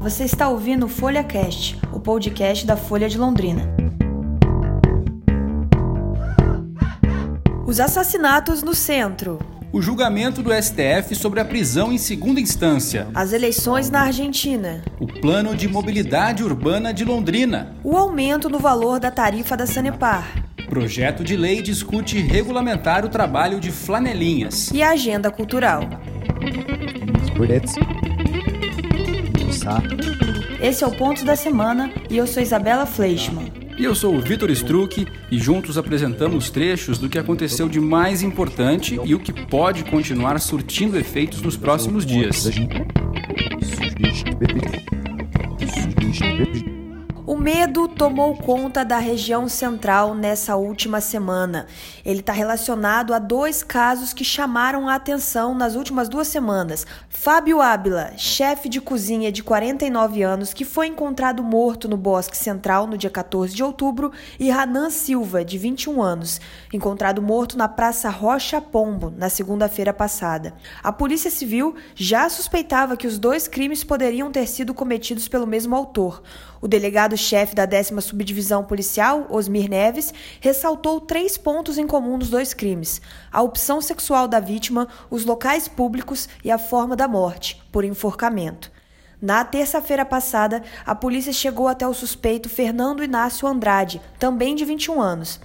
Você está ouvindo o Folha Cast, o podcast da Folha de Londrina. Os assassinatos no centro. O julgamento do STF sobre a prisão em segunda instância. As eleições na Argentina. O plano de mobilidade urbana de Londrina. O aumento no valor da tarifa da Sanepar. Projeto de lei discute regulamentar o trabalho de flanelinhas. E a agenda cultural. Esse é o Ponto da Semana e eu sou Isabela Fleischmann. E eu sou o Vitor Struck e juntos apresentamos trechos do que aconteceu de mais importante e o que pode continuar surtindo efeitos nos próximos dias. O medo tomou conta da região central nessa última semana. Ele está relacionado a dois casos que chamaram a atenção nas últimas duas semanas. Fábio Ábila, chefe de cozinha de 49 anos, que foi encontrado morto no Bosque Central no dia 14 de outubro, e Ranan Silva, de 21 anos, encontrado morto na Praça Rocha Pombo, na segunda-feira passada. A Polícia Civil já suspeitava que os dois crimes poderiam ter sido cometidos pelo mesmo autor. O delegado-chefe da 10 Subdivisão Policial, Osmir Neves, ressaltou três pontos em comum nos dois crimes: a opção sexual da vítima, os locais públicos e a forma da morte, por enforcamento. Na terça-feira passada, a polícia chegou até o suspeito Fernando Inácio Andrade, também de 21 anos.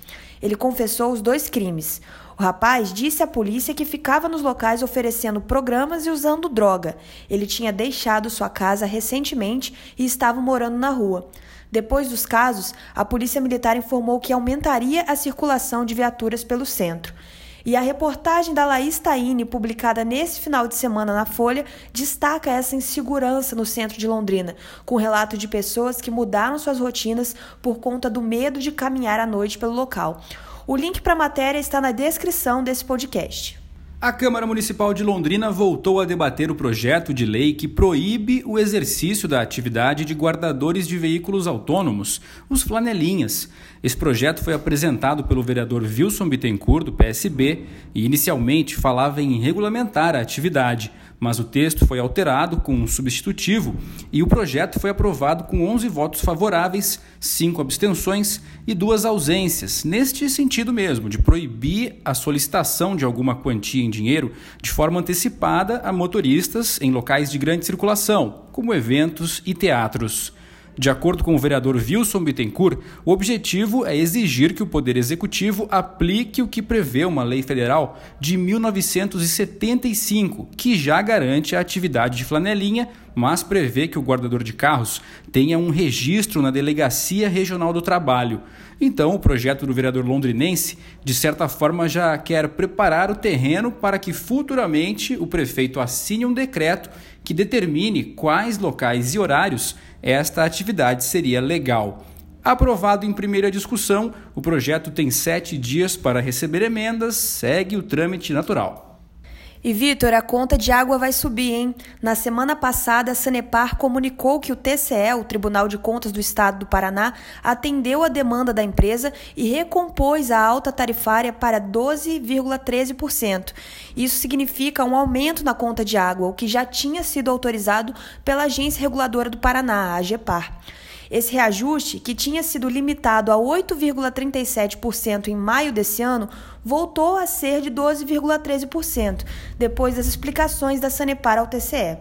Ele confessou os dois crimes. O rapaz disse à polícia que ficava nos locais oferecendo programas e usando droga. Ele tinha deixado sua casa recentemente e estava morando na rua. Depois dos casos, a Polícia Militar informou que aumentaria a circulação de viaturas pelo centro. E a reportagem da Laís Taine, publicada nesse final de semana na Folha, destaca essa insegurança no centro de Londrina, com relato de pessoas que mudaram suas rotinas por conta do medo de caminhar à noite pelo local. O link para a matéria está na descrição desse podcast. A Câmara Municipal de Londrina voltou a debater o projeto de lei que proíbe o exercício da atividade de guardadores de veículos autônomos, os flanelinhas. Esse projeto foi apresentado pelo vereador Wilson Bittencourt, do PSB, e inicialmente falava em regulamentar a atividade mas o texto foi alterado com um substitutivo e o projeto foi aprovado com 11 votos favoráveis, 5 abstenções e duas ausências, neste sentido mesmo, de proibir a solicitação de alguma quantia em dinheiro de forma antecipada a motoristas em locais de grande circulação, como eventos e teatros. De acordo com o vereador Wilson Bittencourt, o objetivo é exigir que o Poder Executivo aplique o que prevê uma lei federal de 1975, que já garante a atividade de flanelinha, mas prevê que o guardador de carros tenha um registro na Delegacia Regional do Trabalho. Então, o projeto do vereador londrinense, de certa forma, já quer preparar o terreno para que futuramente o prefeito assine um decreto que determine quais locais e horários esta atividade seria legal. Aprovado em primeira discussão, o projeto tem sete dias para receber emendas, segue o trâmite natural. E Vitor, a conta de água vai subir, hein? Na semana passada, a Sanepar comunicou que o TCE, o Tribunal de Contas do Estado do Paraná, atendeu a demanda da empresa e recompôs a alta tarifária para 12,13%. Isso significa um aumento na conta de água, o que já tinha sido autorizado pela Agência Reguladora do Paraná, a AGEPAR. Esse reajuste, que tinha sido limitado a 8,37% em maio desse ano, voltou a ser de 12,13%, depois das explicações da Sanepar ao TCE.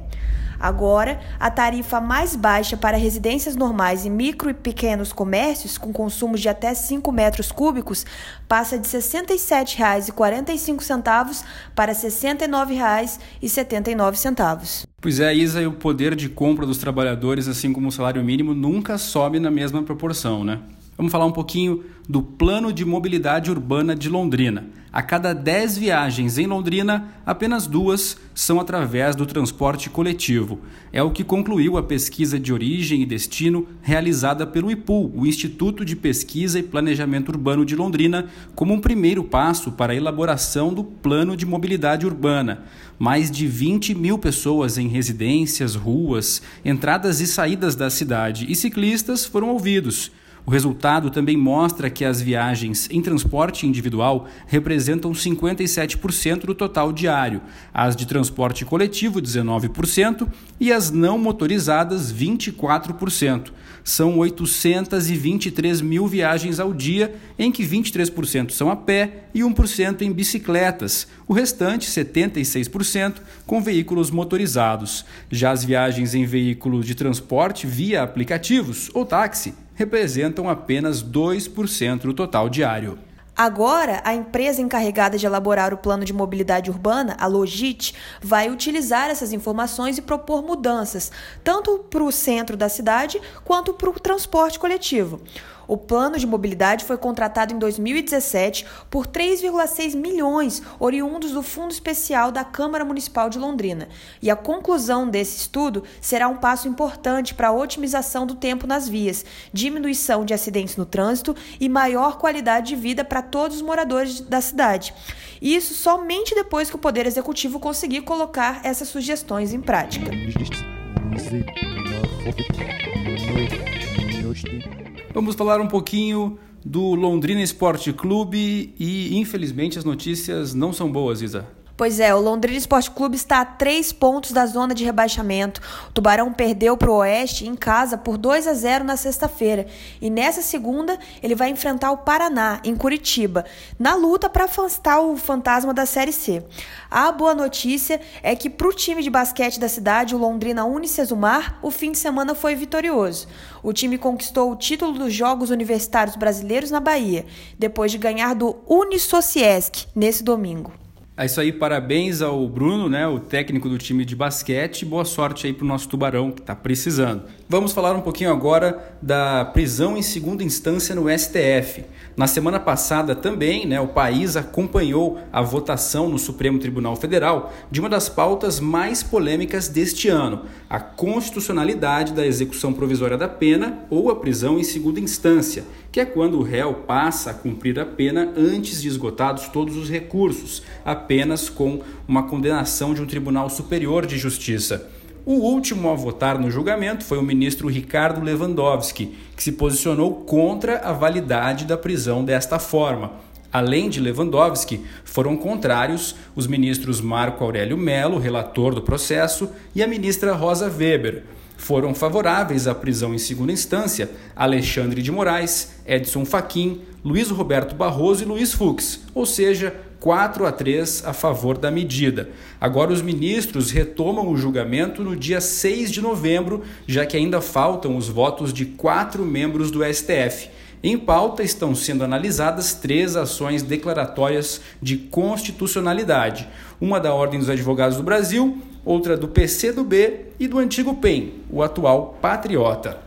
Agora, a tarifa mais baixa para residências normais e micro e pequenos comércios com consumo de até 5 metros cúbicos passa de R$ 67,45 para R$ 69,79. Pois é, Isa, e o poder de compra dos trabalhadores, assim como o salário mínimo, nunca sobe na mesma proporção, né? Vamos falar um pouquinho do Plano de Mobilidade Urbana de Londrina. A cada 10 viagens em Londrina, apenas duas são através do transporte coletivo. É o que concluiu a pesquisa de origem e destino realizada pelo IPUL, o Instituto de Pesquisa e Planejamento Urbano de Londrina, como um primeiro passo para a elaboração do Plano de Mobilidade Urbana. Mais de 20 mil pessoas em residências, ruas, entradas e saídas da cidade e ciclistas foram ouvidos. O resultado também mostra que as viagens em transporte individual representam 57% do total diário, as de transporte coletivo, 19%, e as não motorizadas, 24%. São 823 mil viagens ao dia, em que 23% são a pé e 1% em bicicletas, o restante, 76%, com veículos motorizados. Já as viagens em veículos de transporte via aplicativos ou táxi representam apenas 2% do total diário. Agora, a empresa encarregada de elaborar o plano de mobilidade urbana, a Logit, vai utilizar essas informações e propor mudanças, tanto para o centro da cidade quanto para o transporte coletivo. O plano de mobilidade foi contratado em 2017 por 3,6 milhões, oriundos do Fundo Especial da Câmara Municipal de Londrina. E a conclusão desse estudo será um passo importante para a otimização do tempo nas vias, diminuição de acidentes no trânsito e maior qualidade de vida para todos os moradores da cidade. Isso somente depois que o Poder Executivo conseguir colocar essas sugestões em prática. Vamos falar um pouquinho do Londrina Esporte Clube e, infelizmente, as notícias não são boas, Isa. Pois é, o Londrina Esporte Clube está a três pontos da zona de rebaixamento. O Tubarão perdeu para o Oeste em casa por 2 a 0 na sexta-feira. E nessa segunda, ele vai enfrentar o Paraná, em Curitiba, na luta para afastar o fantasma da Série C. A boa notícia é que para o time de basquete da cidade, o Londrina Unicesumar, o fim de semana foi vitorioso. O time conquistou o título dos Jogos Universitários Brasileiros na Bahia, depois de ganhar do Unisociesc nesse domingo. É isso aí, parabéns ao Bruno, né, o técnico do time de basquete. Boa sorte aí para o nosso Tubarão, que está precisando. Vamos falar um pouquinho agora da prisão em segunda instância no STF. Na semana passada também, né, o país acompanhou a votação no Supremo Tribunal Federal de uma das pautas mais polêmicas deste ano, a constitucionalidade da execução provisória da pena ou a prisão em segunda instância, que é quando o réu passa a cumprir a pena antes de esgotados todos os recursos, apenas com uma condenação de um tribunal superior de justiça. O último a votar no julgamento foi o ministro Ricardo Lewandowski, que se posicionou contra a validade da prisão desta forma. Além de Lewandowski, foram contrários os ministros Marco Aurélio Melo, relator do processo, e a ministra Rosa Weber. Foram favoráveis à prisão em segunda instância Alexandre de Moraes, Edson Fachin, Luiz Roberto Barroso e Luiz Fux, ou seja, 4 a 3 a favor da medida. Agora, os ministros retomam o julgamento no dia 6 de novembro, já que ainda faltam os votos de quatro membros do STF. Em pauta estão sendo analisadas três ações declaratórias de constitucionalidade: uma da Ordem dos Advogados do Brasil, outra do PCdoB e do antigo PEN, o atual Patriota.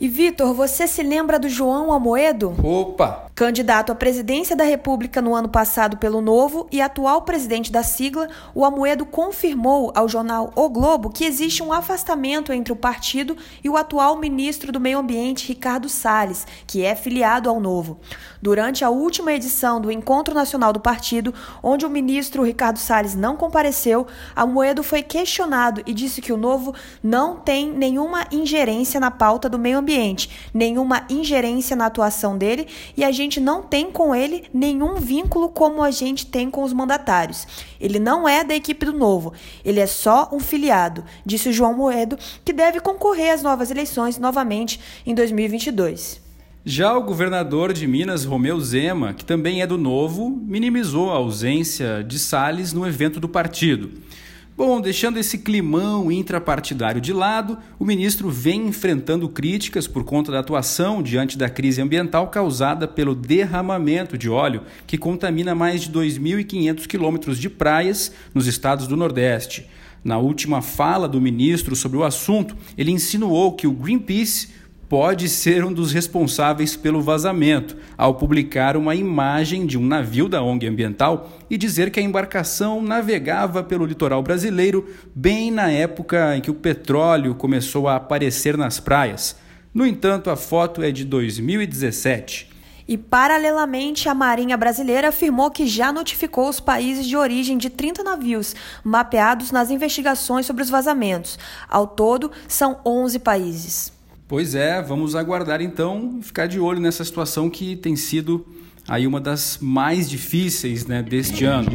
E Vitor, você se lembra do João Amoedo? Opa! Candidato à presidência da República no ano passado pelo Novo e atual presidente da sigla, o Amoedo confirmou ao jornal O Globo que existe um afastamento entre o partido e o atual ministro do Meio Ambiente, Ricardo Salles, que é filiado ao Novo. Durante a última edição do Encontro Nacional do Partido, onde o ministro Ricardo Salles não compareceu, Amoedo foi questionado e disse que o Novo não tem nenhuma ingerência na pauta do meio ambiente ambiente, nenhuma ingerência na atuação dele e a gente não tem com ele nenhum vínculo como a gente tem com os mandatários. Ele não é da equipe do Novo, ele é só um filiado, disse o João Moedo, que deve concorrer às novas eleições novamente em 2022. Já o governador de Minas, Romeu Zema, que também é do Novo, minimizou a ausência de Salles no evento do partido. Bom, deixando esse climão intrapartidário de lado, o ministro vem enfrentando críticas por conta da atuação diante da crise ambiental causada pelo derramamento de óleo que contamina mais de 2.500 quilômetros de praias nos estados do Nordeste. Na última fala do ministro sobre o assunto, ele insinuou que o Greenpeace pode ser um dos responsáveis pelo vazamento, ao publicar uma imagem de um navio da ONG ambiental e dizer que a embarcação navegava pelo litoral brasileiro bem na época em que o petróleo começou a aparecer nas praias. No entanto, a foto é de 2017. E, paralelamente, a Marinha Brasileira afirmou que já notificou os países de origem de 30 navios mapeados nas investigações sobre os vazamentos. Ao todo, são 11 países. Pois é, vamos aguardar então e ficar de olho nessa situação que tem sido aí uma das mais difíceis né, deste ano.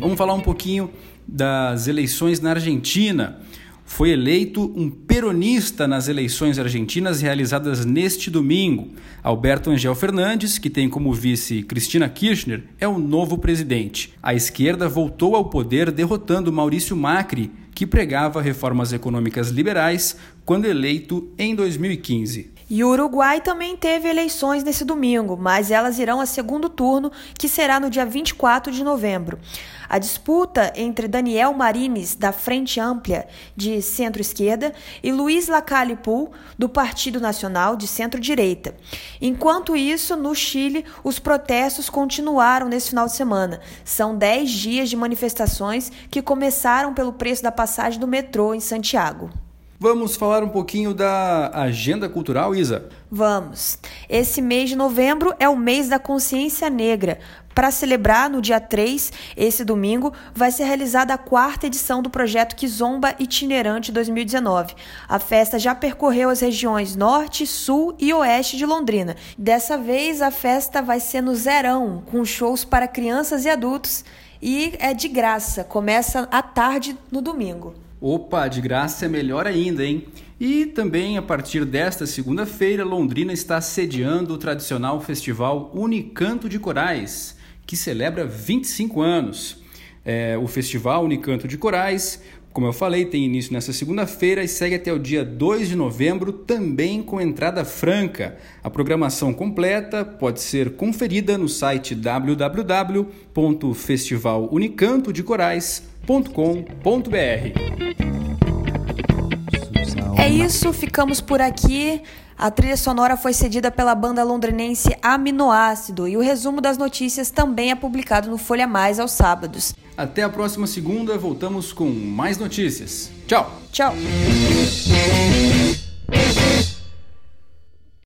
Vamos falar um pouquinho das eleições na Argentina. Foi eleito um peronista nas eleições argentinas realizadas neste domingo. Alberto Angel Fernandes, que tem como vice Cristina Kirchner, é o novo presidente. A esquerda voltou ao poder derrotando Maurício Macri, que pregava reformas econômicas liberais quando eleito em 2015. E o Uruguai também teve eleições nesse domingo, mas elas irão a segundo turno, que será no dia 24 de novembro. A disputa entre Daniel Marines, da Frente Ampla de centro-esquerda, e Luiz Lacalle Pou, do Partido Nacional de centro-direita. Enquanto isso, no Chile, os protestos continuaram nesse final de semana. São 10 dias de manifestações que começaram pelo preço da passagem do metrô em Santiago. Vamos falar um pouquinho da agenda cultural, Isa? Vamos. Esse mês de novembro é o mês da consciência negra. Para celebrar, no dia 3, esse domingo, vai ser realizada a quarta edição do projeto Kizomba Itinerante 2019. A festa já percorreu as regiões norte, sul e oeste de Londrina. Dessa vez, a festa vai ser no Zerão, com shows para crianças e adultos. E é de graça, começa à tarde no domingo. Opa, de graça é melhor ainda, hein? E também a partir desta segunda-feira, Londrina está sediando o tradicional festival Unicanto de Corais, que celebra 25 anos. É, o festival Unicanto de Corais, como eu falei, tem início nesta segunda-feira e segue até o dia 2 de novembro, também com entrada franca. A programação completa pode ser conferida no site www.festivalunicantodecorais.com.br. É isso, ficamos por aqui. A trilha sonora foi cedida pela banda londrinense Aminoácido e o resumo das notícias também é publicado no Folha Mais aos sábados. Até a próxima segunda, voltamos com mais notícias. Tchau! Tchau!